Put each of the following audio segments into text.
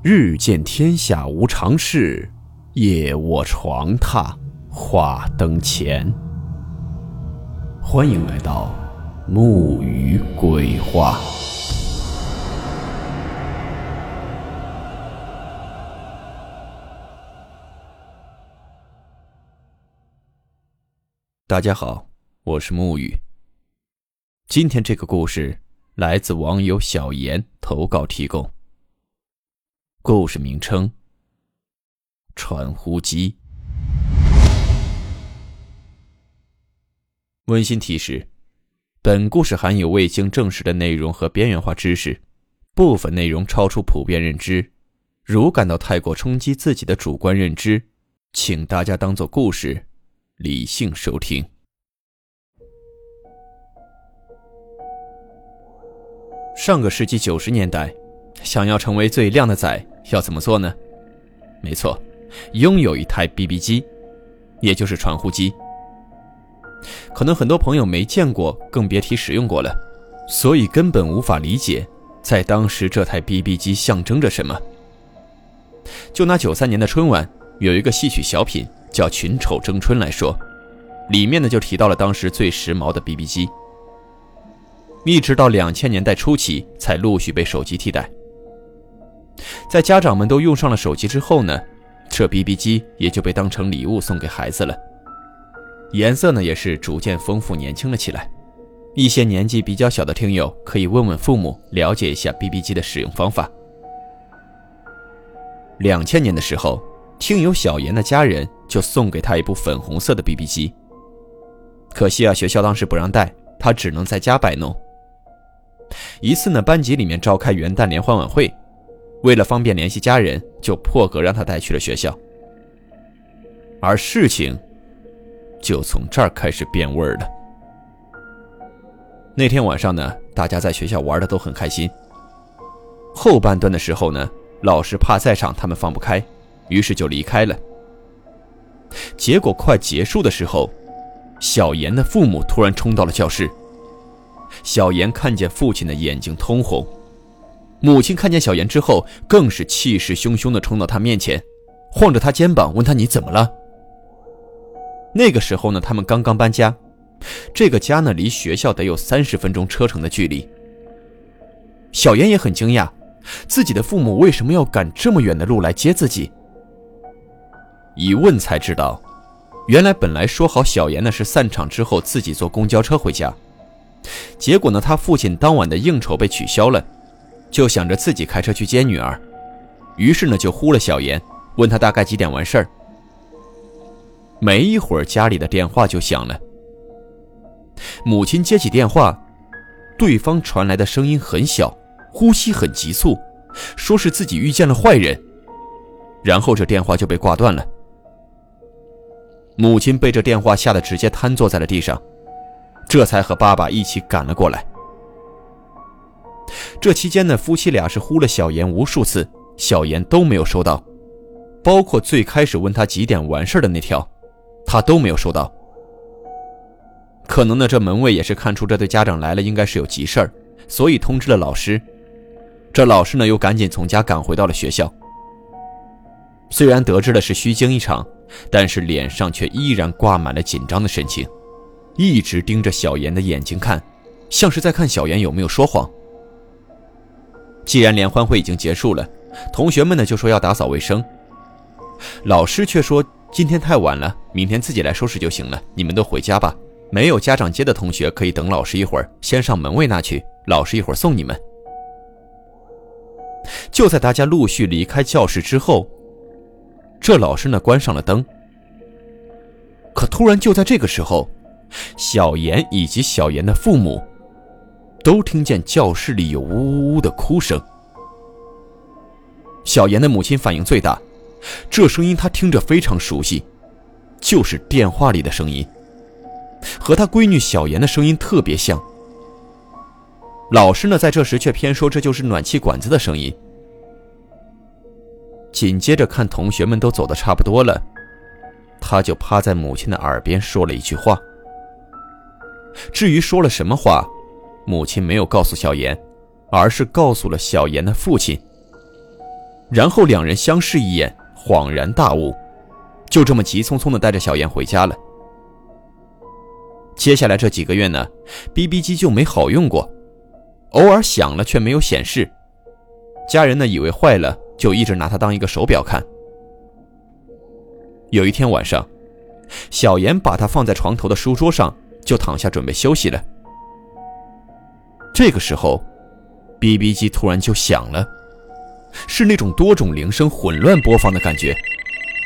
日见天下无常事，夜卧床榻话灯前。欢迎来到木鱼鬼话。大家好，我是木鱼。今天这个故事来自网友小严投稿提供。故事名称：传呼机。温馨提示：本故事含有未经证实的内容和边缘化知识，部分内容超出普遍认知。如感到太过冲击自己的主观认知，请大家当做故事，理性收听。上个世纪九十年代，想要成为最靓的仔。要怎么做呢？没错，拥有一台 BB 机，也就是传呼机。可能很多朋友没见过，更别提使用过了，所以根本无法理解，在当时这台 BB 机象征着什么。就拿九三年的春晚有一个戏曲小品叫《群丑争春》来说，里面呢就提到了当时最时髦的 BB 机。一直到两千年代初期，才陆续被手机替代。在家长们都用上了手机之后呢，这 BB 机也就被当成礼物送给孩子了。颜色呢也是逐渐丰富年轻了起来。一些年纪比较小的听友可以问问父母，了解一下 BB 机的使用方法。两千年的时候，听友小严的家人就送给他一部粉红色的 BB 机。可惜啊，学校当时不让带，他只能在家摆弄。一次呢，班级里面召开元旦联欢晚会。为了方便联系家人，就破格让他带去了学校。而事情就从这儿开始变味儿了。那天晚上呢，大家在学校玩的都很开心。后半段的时候呢，老师怕在场他们放不开，于是就离开了。结果快结束的时候，小严的父母突然冲到了教室。小严看见父亲的眼睛通红。母亲看见小严之后，更是气势汹汹地冲到他面前，晃着他肩膀问他：“你怎么了？”那个时候呢，他们刚刚搬家，这个家呢离学校得有三十分钟车程的距离。小严也很惊讶，自己的父母为什么要赶这么远的路来接自己？一问才知道，原来本来说好小严呢是散场之后自己坐公交车回家，结果呢他父亲当晚的应酬被取消了。就想着自己开车去接女儿，于是呢就呼了小严，问他大概几点完事儿。没一会儿，家里的电话就响了。母亲接起电话，对方传来的声音很小，呼吸很急促，说是自己遇见了坏人。然后这电话就被挂断了。母亲被这电话吓得直接瘫坐在了地上，这才和爸爸一起赶了过来。这期间呢，夫妻俩是呼了小严无数次，小严都没有收到，包括最开始问他几点完事的那条，他都没有收到。可能呢，这门卫也是看出这对家长来了应该是有急事儿，所以通知了老师。这老师呢，又赶紧从家赶回到了学校。虽然得知的是虚惊一场，但是脸上却依然挂满了紧张的神情，一直盯着小严的眼睛看，像是在看小严有没有说谎。既然联欢会已经结束了，同学们呢就说要打扫卫生。老师却说今天太晚了，明天自己来收拾就行了。你们都回家吧，没有家长接的同学可以等老师一会儿，先上门卫那去，老师一会儿送你们。就在大家陆续离开教室之后，这老师呢关上了灯。可突然就在这个时候，小严以及小严的父母。都听见教室里有呜呜呜的哭声。小严的母亲反应最大，这声音她听着非常熟悉，就是电话里的声音，和她闺女小严的声音特别像。老师呢，在这时却偏说这就是暖气管子的声音。紧接着看同学们都走的差不多了，他就趴在母亲的耳边说了一句话。至于说了什么话？母亲没有告诉小严，而是告诉了小严的父亲。然后两人相视一眼，恍然大悟，就这么急匆匆的带着小妍回家了。接下来这几个月呢，BB 机就没好用过，偶尔响了却没有显示。家人呢以为坏了，就一直拿它当一个手表看。有一天晚上，小妍把它放在床头的书桌上，就躺下准备休息了。这个时候，BB 机突然就响了，是那种多种铃声混乱播放的感觉，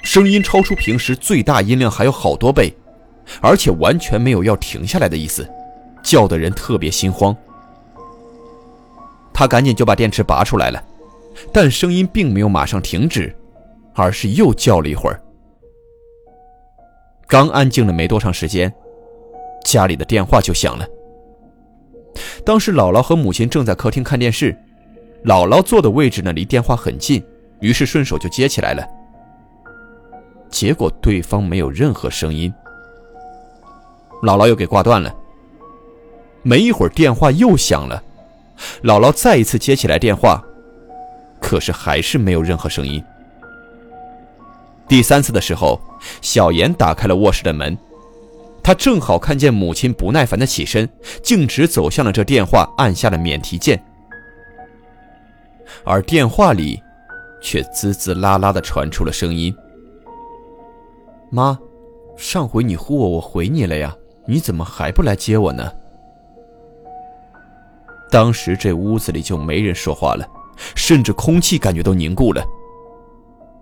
声音超出平时最大音量还有好多倍。而且完全没有要停下来的意思，叫的人特别心慌。他赶紧就把电池拔出来了，但声音并没有马上停止，而是又叫了一会儿。刚安静了没多长时间，家里的电话就响了。当时姥姥和母亲正在客厅看电视，姥姥坐的位置呢离电话很近，于是顺手就接起来了。结果对方没有任何声音。姥姥又给挂断了。没一会儿，电话又响了，姥姥再一次接起来电话，可是还是没有任何声音。第三次的时候，小妍打开了卧室的门，他正好看见母亲不耐烦的起身，径直走向了这电话，按下了免提键，而电话里却滋滋啦啦的传出了声音：“妈，上回你呼我，我回你了呀。”你怎么还不来接我呢？当时这屋子里就没人说话了，甚至空气感觉都凝固了。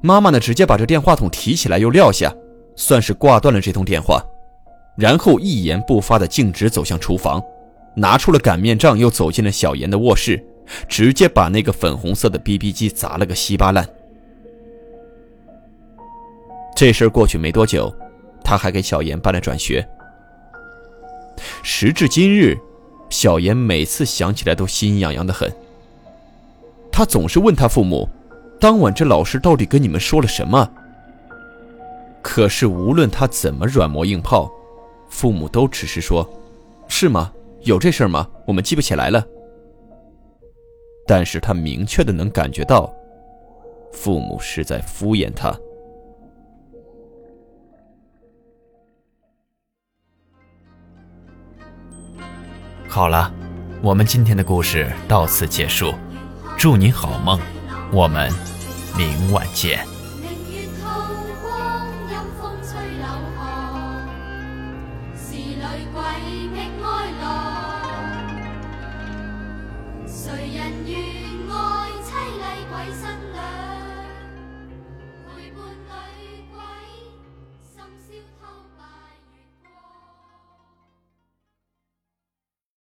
妈妈呢，直接把这电话筒提起来又撂下，算是挂断了这通电话，然后一言不发的径直走向厨房，拿出了擀面杖，又走进了小妍的卧室，直接把那个粉红色的 BB 机砸了个稀巴烂。这事儿过去没多久，他还给小妍办了转学。时至今日，小妍每次想起来都心痒痒的很。他总是问他父母：“当晚这老师到底跟你们说了什么？”可是无论他怎么软磨硬泡，父母都只是说：“是吗？有这事儿吗？我们记不起来了。”但是他明确的能感觉到，父母是在敷衍他。好了，我们今天的故事到此结束，祝你好梦，我们明晚见。